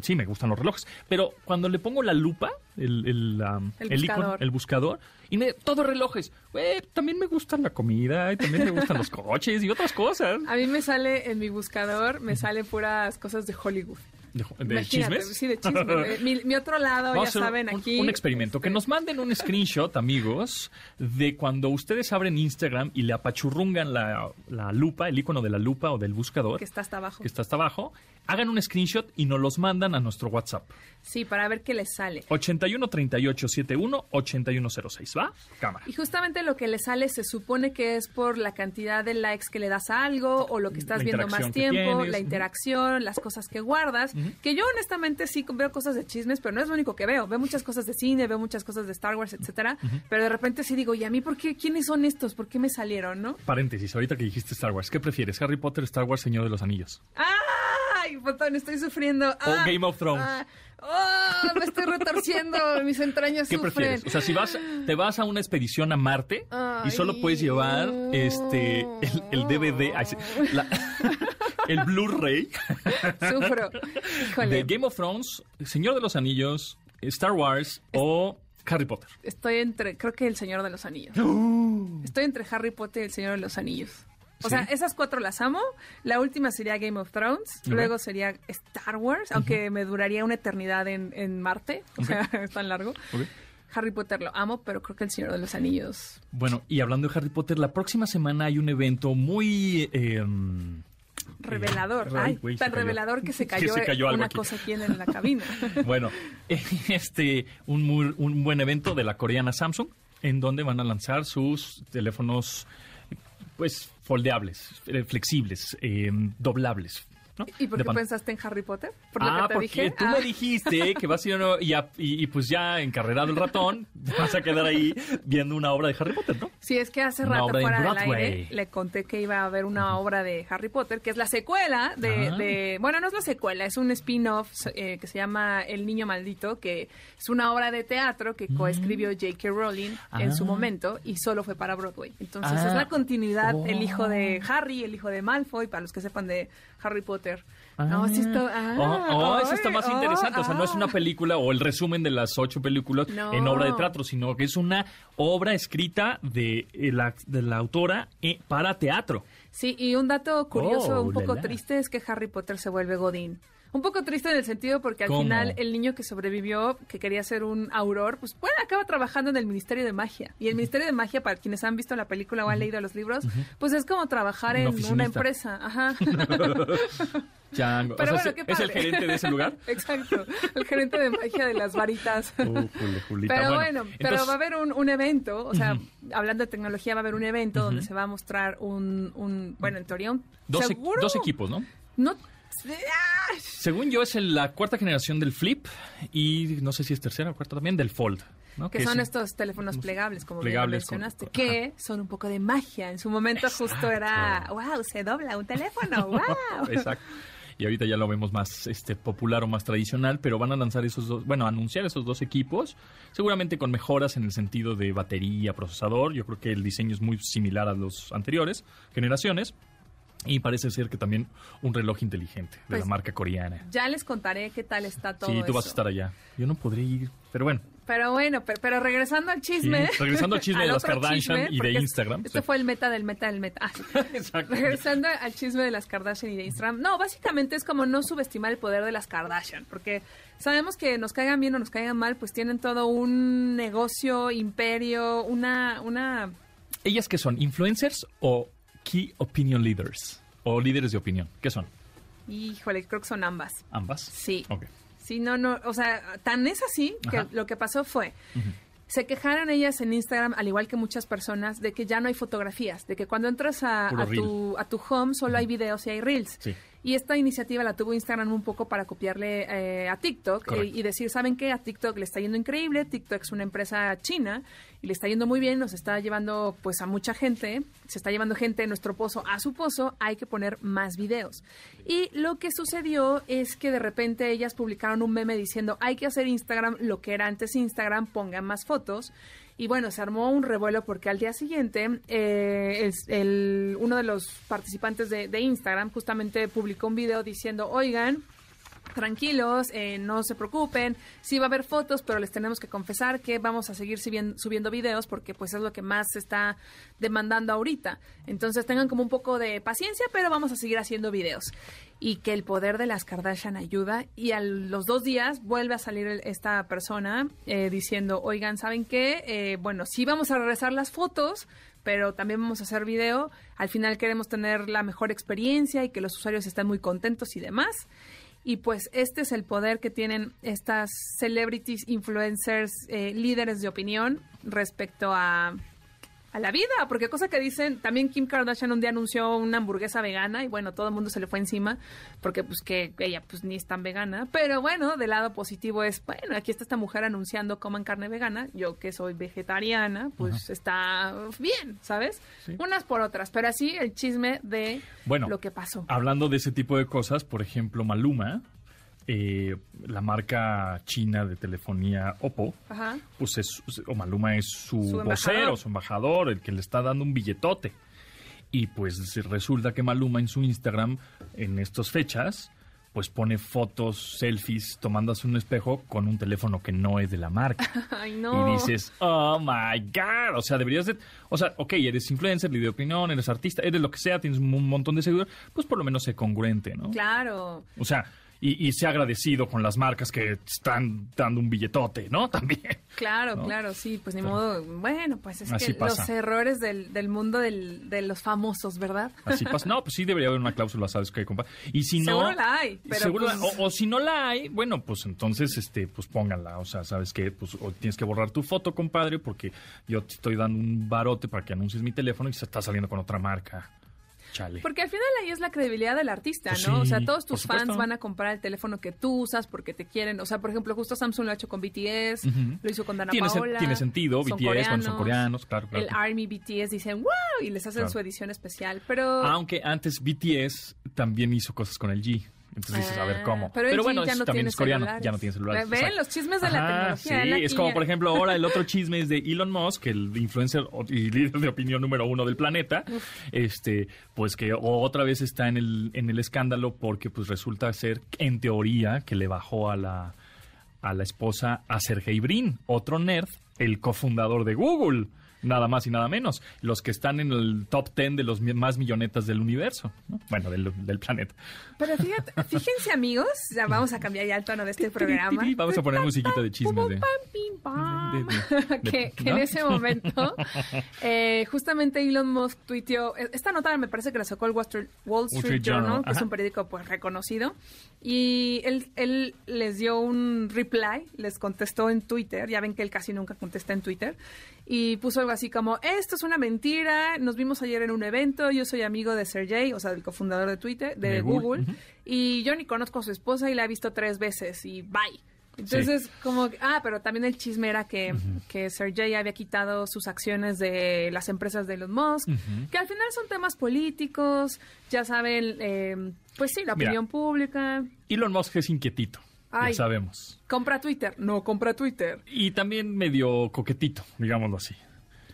sí, me gustan los relojes, pero cuando le pongo la lupa, el, el, um, El el icono, buscador. el buscador, y me, todo relojes, güey, también me gustan la comida y también me gustan los coches y otras cosas. A mí me sale en mi buscador, me sale puras cosas de Hollywood. ¿De, chismes? Sí, de chismes. Eh, mi, mi otro lado, Vamos ya saben, un, aquí. un experimento. Que nos manden un screenshot, amigos, de cuando ustedes abren Instagram y le apachurrungan la, la lupa, el icono de la lupa o del buscador, Que está hasta abajo. que está hasta abajo. Hagan un screenshot y nos los mandan a nuestro WhatsApp. Sí, para ver qué les sale. 81 38 71 8106. ¿Va? Cámara. Y justamente lo que le sale se supone que es por la cantidad de likes que le das a algo o lo que estás viendo más tiempo, la interacción, las cosas que guardas. Que yo honestamente sí veo cosas de chismes, pero no es lo único que veo. Veo muchas cosas de cine, veo muchas cosas de Star Wars, etcétera. Pero de repente sí digo, ¿y a mí por qué? ¿Quiénes son estos? ¿Por qué me salieron, no? Paréntesis, ahorita que dijiste Star Wars, ¿qué prefieres? ¿Harry Potter, Star Wars, Señor de los Anillos? ¡Ay, botón! Estoy sufriendo. Ah, Game of Thrones. ah, ¡Oh! Me estoy retorciendo. Mis entrañas ¿Qué sufren. prefieres? O sea, si vas, te vas a una expedición a Marte y solo puedes llevar este el, el DVD, ay, sí, la- el Blu-ray Sufro. Híjole. de Game of Thrones, Señor de los Anillos, Star Wars o Harry Potter. Estoy entre, creo que El Señor de los Anillos. Estoy entre Harry Potter y El Señor de los Anillos. O sea, esas cuatro las amo. La última sería Game of Thrones. Luego sería Star Wars, aunque me duraría una eternidad en, en Marte. O sea, es tan largo. Ok. Harry Potter lo amo, pero creo que El Señor de los Anillos. Bueno, y hablando de Harry Potter, la próxima semana hay un evento muy... eh, Revelador. ay, tan revelador que se Que cayó, se cayó algo una aquí. cosa aquí en, la cabina. Bueno, este un, muy- un buen evento de la coreana Samsung, en donde van a lanzar sus teléfonos, pues, foldeables, eh, flexibles, eh, doblables. ¿No? ¿Y por qué pensaste en Harry Potter? ¿Por lo ah, que te porque dije? tú Ah. me dijiste que vas a ir a y, a- y- y pues ya encarrerado el ratón, vas a quedar ahí viendo una obra de Harry Potter, ¿no? Sí, es que hace Una rato fuera del Broadway. aire le conté que iba a haber una obra de Harry Potter, que es la secuela de... Ah. de- bueno, no es la secuela, es un spin-off eh, que se llama El Niño Maldito, que es una obra de teatro que coescribió J.K. Rowling en su Mm. Ah. momento y solo fue para Broadway. Entonces es la continuidad, el Oh. hijo de Harry, el hijo de Malfoy, para los que sepan de Harry Potter. No, sí está... ah, Oh, oh, eso está más oh, interesante. O sea, no es una ah. película o el resumen de las ocho películas No. en obra de teatro, sino que es una obra escrita de eh, la, de la autora eh, para teatro. Sí, y un dato curioso, Oh, un poco la, la. triste, es que Harry Potter se vuelve Godín. Un poco triste en el sentido porque al ¿Cómo? final el niño que sobrevivió, que quería ser un auror, pues bueno, acaba trabajando en el Ministerio de Magia. Y el Ministerio de Magia, para quienes han visto la película o han leído los libros, pues es como trabajar Un en una empresa. Ajá. Chango. Pero O sea, bueno, qué ¿Es el gerente de ese lugar? Exacto, el gerente de magia de las varitas. Julita. Pero bueno, pero va a haber un, un evento, o sea, hablando de tecnología, va a haber un evento donde se va a mostrar un, un bueno, en teoría, un dos, e- dos equipos, ¿no? No. Según yo, es la cuarta generación del Flip y no sé si es tercera o cuarta también del Fold. ¿no? que son estos teléfonos plegables, como bien plegables mencionaste, con- que son un poco de magia. En su momento justo era, wow, se dobla un teléfono, wow. Exacto. Y ahorita ya lo vemos más este popular o más tradicional, pero van a lanzar esos dos, bueno, anunciar esos dos equipos, seguramente con mejoras en el sentido de batería, procesador. Yo creo que el diseño es muy similar a los anteriores generaciones. Y parece ser que también un reloj inteligente de Pues, la marca coreana. Ya les contaré qué tal está todo Sí, tú vas a estar allá. Yo no podré ir, pero bueno. Pero bueno, pero, pero regresando al chisme. Sí, regresando al chisme de las Kardashian y de Instagram, Este sí. fue el meta del meta del meta. Ah. Exacto. Regresando al chisme de las Kardashian y de Instagram. No, básicamente es como no subestimar el poder de las Kardashian, porque sabemos que nos caigan bien o nos caigan mal, pues tienen todo un negocio, imperio, una, una ¿Ellas qué son? ¿Influencers o Key Opinion Leaders? ¿O líderes de opinión? ¿Qué son? híjole, creo que son ambas. ¿Ambas? Sí. Ok. Sí, no, no, o sea, tan es así que Ajá. lo que pasó fue, se quejaron ellas en Instagram, al igual que muchas personas, de que ya no hay fotografías, de que cuando entras a tu, a tu home solo hay videos y hay reels. Sí. Y esta iniciativa la tuvo Instagram un poco para copiarle eh, a TikTok eh, y decir, ¿saben qué? A TikTok le está yendo increíble, TikTok es una empresa china y le está yendo muy bien, nos está llevando pues a mucha gente, se está llevando gente de nuestro pozo a su pozo, hay que poner más videos. Y lo que sucedió es que de repente ellas publicaron un meme diciendo, hay que hacer Instagram lo que era antes Instagram, pongan más fotos. Y bueno, se armó un revuelo porque al día siguiente eh, el, uno de los participantes de, de Instagram justamente publicó un video diciendo, oigan, tranquilos, eh, no se preocupen, sí va a haber fotos, pero les tenemos que confesar que vamos a seguir subiendo, videos porque pues es lo que más se está demandando ahorita. Entonces tengan como un poco de paciencia, pero vamos a seguir haciendo videos. Y que el poder de las Kardashian ayuda y a los dos días vuelve a salir esta persona eh, diciendo, oigan, ¿saben qué? Eh, bueno, sí vamos a regresar las fotos, pero también vamos a hacer video. Al final queremos tener la mejor experiencia y que los usuarios estén muy contentos y demás. Y pues este es el poder que tienen estas celebrities, influencers, eh, líderes de opinión respecto a, a la vida. Porque cosa que dicen, también Kim Kardashian un día anunció una hamburguesa vegana y bueno, todo el mundo se le fue encima porque pues que ella pues ni es tan vegana. Pero bueno, del lado positivo es, bueno, aquí está esta mujer anunciando coman carne vegana. Yo que soy vegetariana, pues está bien, ¿sabes? Unas por otras. Pero así el chisme de Bueno, lo que pasó. Hablando de ese tipo de cosas, por ejemplo, Maluma, eh, la marca china de telefonía Oppo, Ajá. pues es, o Maluma es su, vocero, su embajador, el que le está dando un billetote. Y pues resulta que Maluma en su Instagram, en estas fechas, pues pone fotos, selfies, tomándose un espejo con un teléfono que no es de la marca. Ay, no. Y dices, oh my God. O sea, deberías de. O sea, ok, eres influencer, líder de opinión, eres artista, eres lo que sea, tienes un montón de seguidores, pues por lo menos sé congruente, ¿no? Claro. O sea, y, y sé agradecido con las marcas que están dando un billetote, ¿no? También. Claro, ¿no? claro, sí, pues ni modo. Bueno, pues es que pasa. los errores del, del mundo del- de los famosos, ¿verdad? Así pasa. No, pues sí debería haber una cláusula, ¿sabes qué, compa? Y si no. Seguro la hay, pero seguro la- pues- o, o si no la hay, bueno, pues entonces, este, pues pónganla. O sea, ¿sabes qué? Pues o tienes que borrar tu foto, compadre, porque yo te estoy dando un barote para que anuncies mi teléfono y se está saliendo con otra marca. Chale. Porque al final ahí es la credibilidad del artista, Pues ¿no? o sea, todos tus fans van a comprar el teléfono que tú usas porque te quieren. O sea, por ejemplo, justo Samsung lo ha hecho con BTS, lo hizo con Dana Tiene, Paola. tiene sentido, son BTS, bueno, son coreanos, claro, claro. El Army BTS dicen wow y les hacen Claro. su edición especial. Pero Aunque antes BTS también hizo cosas con el G. Entonces dices, a ver Ah, cómo. pero bueno, ya es- no también es coreano, celulares. ya no tiene celulares. ¿Ven? Los chismes de la tecnología, Sí, la es como por ejemplo ahora el otro chisme es de Elon Musk, el influencer y líder de opinión número uno del planeta, este, pues que otra vez está en el, en el escándalo porque pues resulta ser, en teoría, que le bajó a la, a la esposa a Sergey Brin, otro nerd, el cofundador de Google. Nada más y nada menos. Los que están en el top 10 de los más millonetas del universo. ¿no? Bueno, del, del planeta. Pero fíjate, fíjense amigos, ya vamos a cambiar ya el tono de este programa. Vamos a poner musiquita de chismes de... De- de- que, que ¿no? en ese momento, eh, justamente Elon Musk tuiteó, eh, esta nota me parece que la sacó el Wall Street, Wall Street Street Journal, Journal, que es un periódico pues reconocido, y él, él les dio un reply, les contestó en Twitter, ya ven que él casi nunca contesta en Twitter, y puso algo así como, esto es una mentira, nos vimos ayer en un evento, yo soy amigo de Sergey, o sea, del cofundador de Twitter, de, De Google, y yo ni conozco a su esposa y la he visto tres veces y bye. Entonces, como, que- ah, pero también el chisme era que, que Sergey había quitado sus acciones de las empresas de Elon Musk, que al final son temas políticos, ya saben, eh, pues sí, la Mira. opinión pública. Elon Musk es inquietito, Ay. ya sabemos. Compra Twitter, no compra Twitter. Y también medio coquetito, digámoslo así.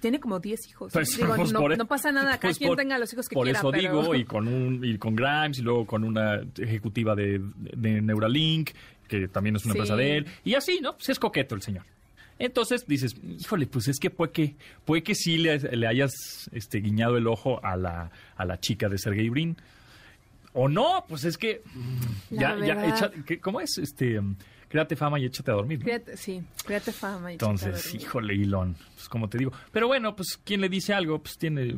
Tiene como 10 hijos. Pues, Digo, pues, no, por e- no pasa nada, cada pues, quien por- tenga los hijos que Por quiera. eso pero... digo, y con un y con Grimes, y luego con una ejecutiva de, de Neuralink, que también es una Sí. empresa de él. Y así, ¿no? Pues es coqueto el señor. Entonces dices, híjole, pues es que puede que, puede que sí le, le hayas este, guiñado el ojo a la, a la chica de Sergey Brin. O no, pues es que La ya, ya, echa- ¿qué- ¿cómo es? Este, créate fama y échate a dormir. ¿no? Créate- sí, créate fama. y échate a Entonces, dormir. híjole, Elon, pues como te digo. Pero bueno, pues quien le dice algo, pues tiene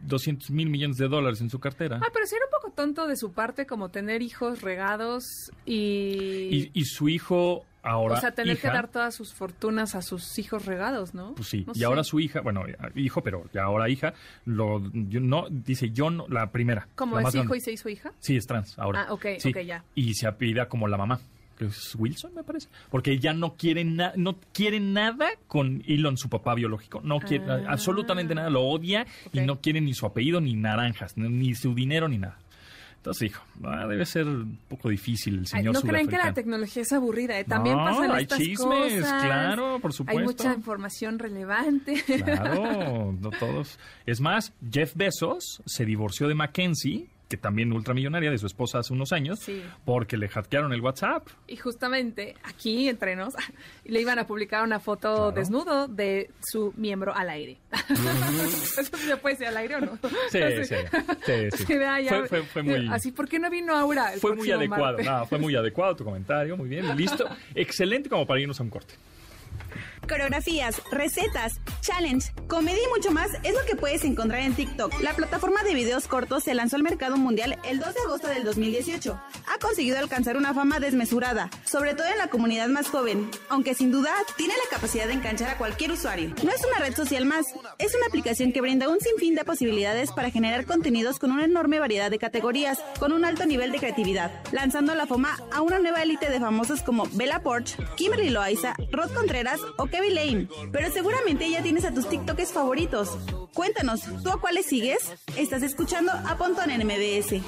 200 mil millones de dólares en su cartera. Ah, pero sí era un poco tonto de su parte como tener hijos regados y... Y, y su hijo ahora. o sea, tener hija, que dar todas sus fortunas a sus hijos regados, ¿no? Pues sí, No y sé. ahora su hija, bueno, hijo, pero ya ahora hija, lo, yo no, dice yo no, la primera. ¿Como es hijo grande. y se hizo hija? Sí, es trans ahora. Ah, ok, Sí, ok, ya. Y se apellida como la mamá, es Wilson, me parece. Porque ya no quiere, na- no quiere nada con Elon, su papá biológico. No quiere Ah. absolutamente nada, lo odia y no quiere ni su apellido, ni naranjas, ni, su dinero, ni nada. Entonces, hijo, ah, debe ser un poco difícil el Ay, señor no creen que la tecnología es aburrida, ¿eh? También No, pasan hay estas chismes, cosas. claro, por supuesto. Hay mucha información relevante. Claro, no todos. Es más, Jeff Bezos se divorció de Mackenzie, que también ultramillonaria de su esposa hace unos años, Sí. porque le hackearon el WhatsApp. Y justamente aquí entre nos le iban a publicar una foto Claro. desnudo de su miembro al aire. ¿Eso se puede decir al aire o no? Sí, Así. sí, sí, sí. Vea, ya- Fue- fue- fue muy- Así, ¿por qué no vino Aura? Fue muy adecuado, no, fue muy adecuado tu comentario, muy bien, listo. Excelente como para irnos a un corte. Coreografías, recetas, challenge, comedia y mucho más es lo que puedes encontrar en TikTok. La plataforma de videos cortos se lanzó al mercado mundial el 2 de agosto del 2018. Ha conseguido alcanzar una fama desmesurada, sobre todo en la comunidad más joven, aunque sin duda tiene la capacidad de enganchar a cualquier usuario. No es una red social más, es una aplicación que brinda un sinfín de posibilidades para generar contenidos con una enorme variedad de categorías, con un alto nivel de creatividad, lanzando la fama a una nueva élite de famosos como Bella Poarch, Kimberly Loaiza, Rod Contreras o Kevin Lane. Pero seguramente ya tienes a tus TikTokers favoritos. Cuéntanos, ¿tú a cuáles sigues? Estás escuchando a Pontón en MBS.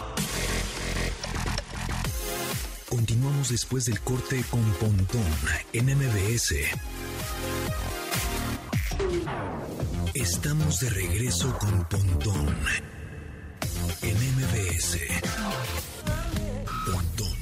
Continuamos después del corte con Pontón en MBS. Estamos de regreso con Pontón en MBS. Pontón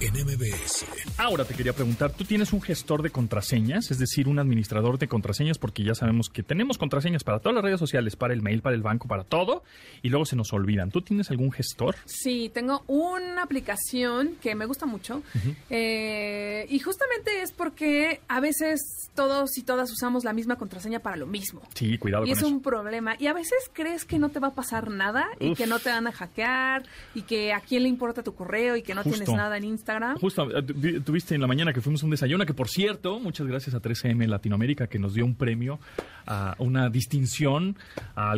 en MBS. Ahora te quería preguntar, ¿tú tienes un gestor de contraseñas? Es decir, un administrador de contraseñas, porque ya sabemos que tenemos contraseñas para todas las redes sociales, para el mail, para el banco, para todo, y luego se nos olvidan. ¿Tú tienes algún gestor? Sí, tengo una aplicación que me gusta mucho eh, y justamente es porque a veces todos y todas usamos la misma contraseña para lo mismo. Sí, cuidado Y con es eso. un problema. Y a veces crees que no te va a pasar nada y que no te van a hackear y que a quién le importa tu correo y que no tienes nada en Instagram. Justo, eh, tu- tuviste en la mañana que fuimos a un desayuno, que por cierto, muchas gracias a 3M Latinoamérica que nos dio un premio a una distinción a,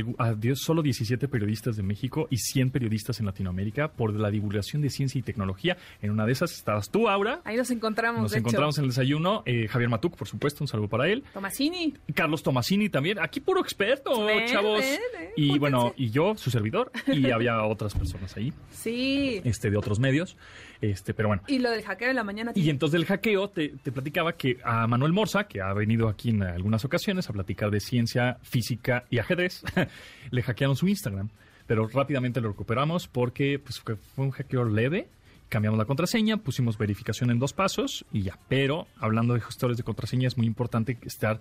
solo 17 periodistas de México y 100 periodistas en Latinoamérica por la divulgación de ciencia y tecnología. En una de esas estabas tú, Aura. Ahí nos encontramos, Nos de encontramos hecho. en el desayuno. eh, Javier Matuk, por supuesto, un saludo para él. Tomasini. Carlos Tomasini también. Aquí puro experto, Ven, chavos. ven, ven, y bueno, y yo, su servidor. Y había otras personas ahí, Sí. este, de otros medios. Este, pero bueno. Y lo del hackeo de la mañana. Y entonces del hackeo te, te platicaba que a Manuel Morza, que ha venido aquí en algunas ocasiones a platicar de ciencia, física y ajedrez, le hackearon su Instagram. Pero rápidamente lo recuperamos porque pues, fue, fue un hackeo leve. Cambiamos la contraseña, pusimos verificación en dos pasos y ya. Pero hablando de gestores de contraseña es muy importante estar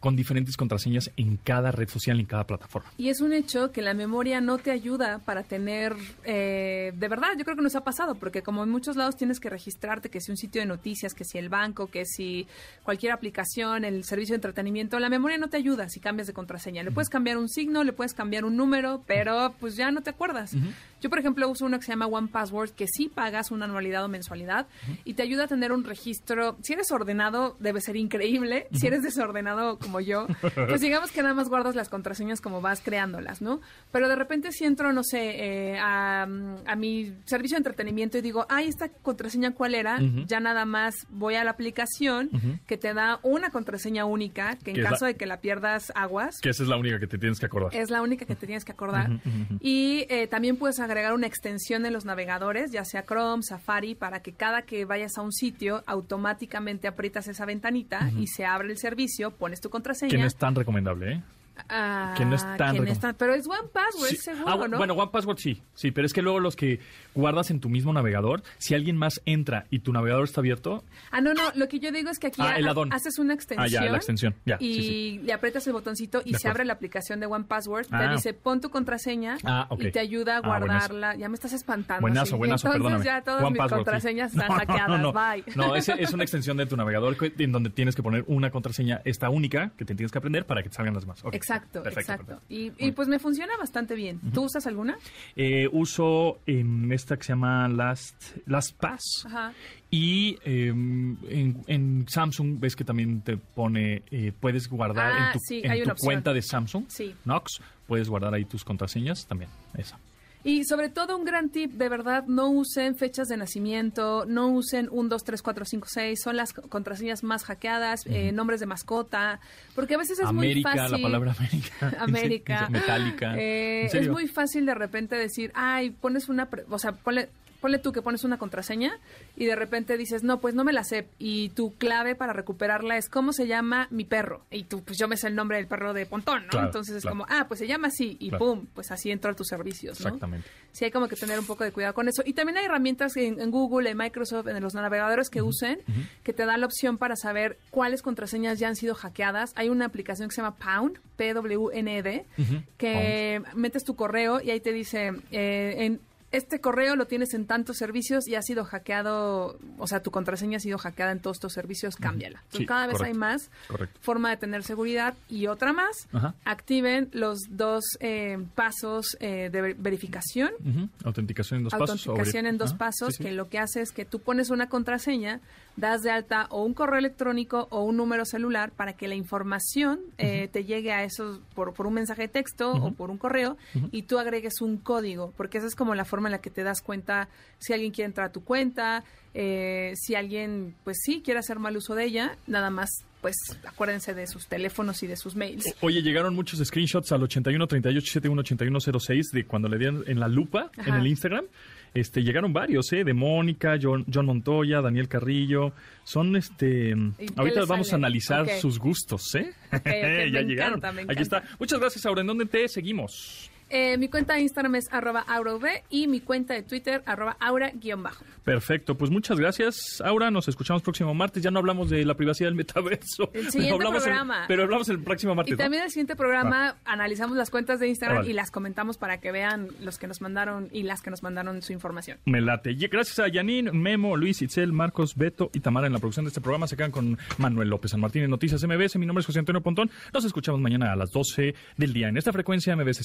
con diferentes contraseñas en cada red social, en cada plataforma. Y es un hecho que la memoria no te ayuda para tener, eh, de verdad, yo creo que nos ha pasado, porque como en muchos lados tienes que registrarte, que si un sitio de noticias, que si el banco, que si cualquier aplicación, el servicio de entretenimiento, la memoria no te ayuda si cambias de contraseña. Le puedes cambiar un signo, le puedes cambiar un número, pero pues ya no te acuerdas. Yo, por ejemplo, uso uno que se llama One Password, que sí pagas una anualidad o mensualidad y te ayuda a tener un registro. Si eres ordenado, debe ser increíble. Si eres desordenado como yo, pues digamos que nada más guardas las contraseñas como vas creándolas, ¿no? Pero de repente si entro, no sé, eh, a, a mi servicio de entretenimiento y digo, ay, esta contraseña cuál era, ya nada más voy a la aplicación que te da una contraseña única, que en caso la- de que la pierdas aguas, Que esa es la única que te tienes que acordar. es la única que te tienes que acordar. Ujú, ujú. Y eh, también puedes agregar una extensión en los navegadores, ya sea Chrome, Safari, para que cada que vayas a un sitio, automáticamente aprietas esa ventanita y se abre el servicio, pones tu contraseña. Que no es tan recomendable, ¿eh? Ah, que no es tan que no recom- es tan- Pero es One Password, Sí. seguro, Ah, ¿no? Bueno, One Password sí, sí, pero es que luego los que guardas en tu mismo navegador, si alguien más entra y tu navegador está abierto, Ah, no, no, lo que yo digo es que aquí Ah, ha- haces una extensión. Ah, ya, la extensión, ya, Y sí, sí. le aprietas el botoncito y De se acuerdo. abre la aplicación de One Password. Ah. Te dice, pon tu contraseña Ah, y te ayuda a Ah, guardarla. ya me estás espantando. buenazo, buenazo, Entonces perdóname. ya todas One mis Password, contraseñas están No, no, hackeadas. no, Bye. No, es, es una extensión de tu navegador en donde tienes que poner una contraseña, esta única, que te tienes que aprender para que te salgan las demás. Ok, Exacto, perfecto, exacto. perfecto. Y, y pues me funciona bastante bien. ¿Tú usas alguna? Eh, uso en esta que se llama Last, LastPass. Ajá. Y eh, en, en Samsung ves que también te pone, eh, puedes guardar Ah, en tu, sí, en hay tu cuenta de Samsung, Sí. Knox, puedes guardar ahí tus contraseñas también, esa. Y sobre todo un gran tip, de verdad, no usen fechas de nacimiento, no usen 1, 2, 3, 4, 5, 6, son las co- contraseñas más hackeadas, eh, nombres de mascota, porque a veces es América, muy fácil. la palabra América. América. Metálica. Eh, ¿En es muy fácil de repente decir, ay, pones una, pre- o sea, ponle, ponle tú que pones una contraseña y de repente dices, no, pues no me la sé. Y tu clave para recuperarla es, ¿cómo se llama mi perro? Y tú, pues yo me sé el nombre del perro de Pontón, ¿no? Claro, Entonces es claro. como, ah, pues se llama así y Claro. pum, pues así entro a tus servicios, ¿no? Exactamente. Sí, hay como que tener un poco de cuidado con eso. Y también hay herramientas en, en Google, en Microsoft, en los navegadores que usen, que te dan la opción para saber cuáles contraseñas ya han sido hackeadas. Hay una aplicación que se llama Pound, P-W-N-E-D, Ujú. que metes tu correo y ahí te dice, eh, en este correo lo tienes en tantos servicios y ha sido hackeado, o sea, tu contraseña ha sido hackeada en todos estos servicios, cámbiala. Entonces, Sí, cada vez correcto, hay más correcto. forma de tener seguridad y otra más, Ajá. activen los dos eh, pasos eh, de ver- verificación. Autenticación en dos pasos. Autenticación en dos Ajá, pasos, sí, sí. que lo que hace es que tú pones una contraseña, das de alta o un correo electrónico o un número celular para que la información eh, te llegue a esos por, por un mensaje de texto o por un correo y tú agregues un código, porque esa es como la forma en la que te das cuenta si alguien quiere entrar a tu cuenta, eh, si alguien, pues sí, quiere hacer mal uso de ella, nada más, pues acuérdense de sus teléfonos y de sus mails. Oye, llegaron muchos screenshots al 81 38 71 81 06 de cuando le dieron en la lupa en el Instagram. Este, llegaron varios, ¿eh? De Mónica, John, John Montoya, Daniel Carrillo. Son, este... Ahorita vamos a analizar sus gustos, ¿eh? ya me llegaron. encanta, me Aquí está. Muchas gracias, Aura. ¿En dónde te seguimos? Eh, mi cuenta de Instagram es arroba aurav y mi cuenta de Twitter arroba aura-bajo. Perfecto, pues muchas gracias, Aura. Nos escuchamos próximo martes. Ya no hablamos de la privacidad del metaverso. El siguiente Hablamos el- programa. pero hablamos el próximo martes. Y ¿no? también el siguiente programa analizamos las cuentas de Instagram y las comentamos para que vean los que nos mandaron y las que nos mandaron su información. Me late. Y Gracias a Janine, Memo, Luis, Itzel, Marcos, Beto y Tamara en la producción de este programa. Se quedan con Manuel López San Martín en Noticias MBS. Mi nombre es José Antonio Pontón. Nos escuchamos mañana a las 12 del día en esta frecuencia MBS